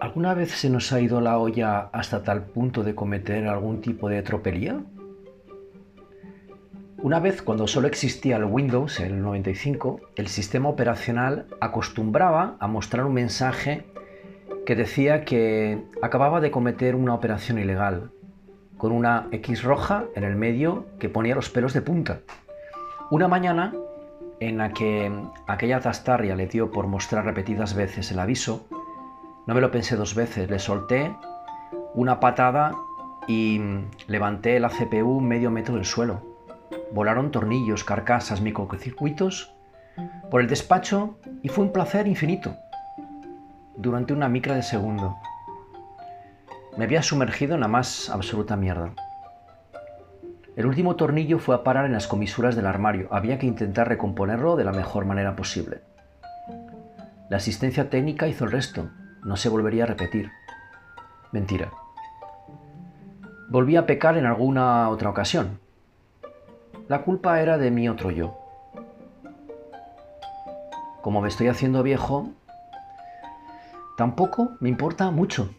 ¿Alguna vez se nos ha ido la olla hasta tal punto de cometer algún tipo de tropelía? Una vez, cuando solo existía el Windows, el 95, el sistema operacional acostumbraba a mostrar un mensaje que decía que acababa de cometer una operación ilegal, con una X roja en el medio que ponía los pelos de punta. Una mañana, en la que aquella tastarria le dio por mostrar repetidas veces el aviso, no me lo pensé dos veces, le solté una patada y levanté la CPU medio metro del suelo volaron tornillos, carcasas, microcircuitos por el despacho y fue un placer infinito. Durante una micra de segundo. Me había sumergido en la más absoluta mierda. El último tornillo fue a parar en las comisuras del armario. Había que intentar recomponerlo de la mejor manera posible. La asistencia técnica hizo el resto. No se volvería a repetir. Mentira. Volví a pecar en alguna otra ocasión, la culpa era de mi otro yo. Como me estoy haciendo viejo, tampoco me importa mucho.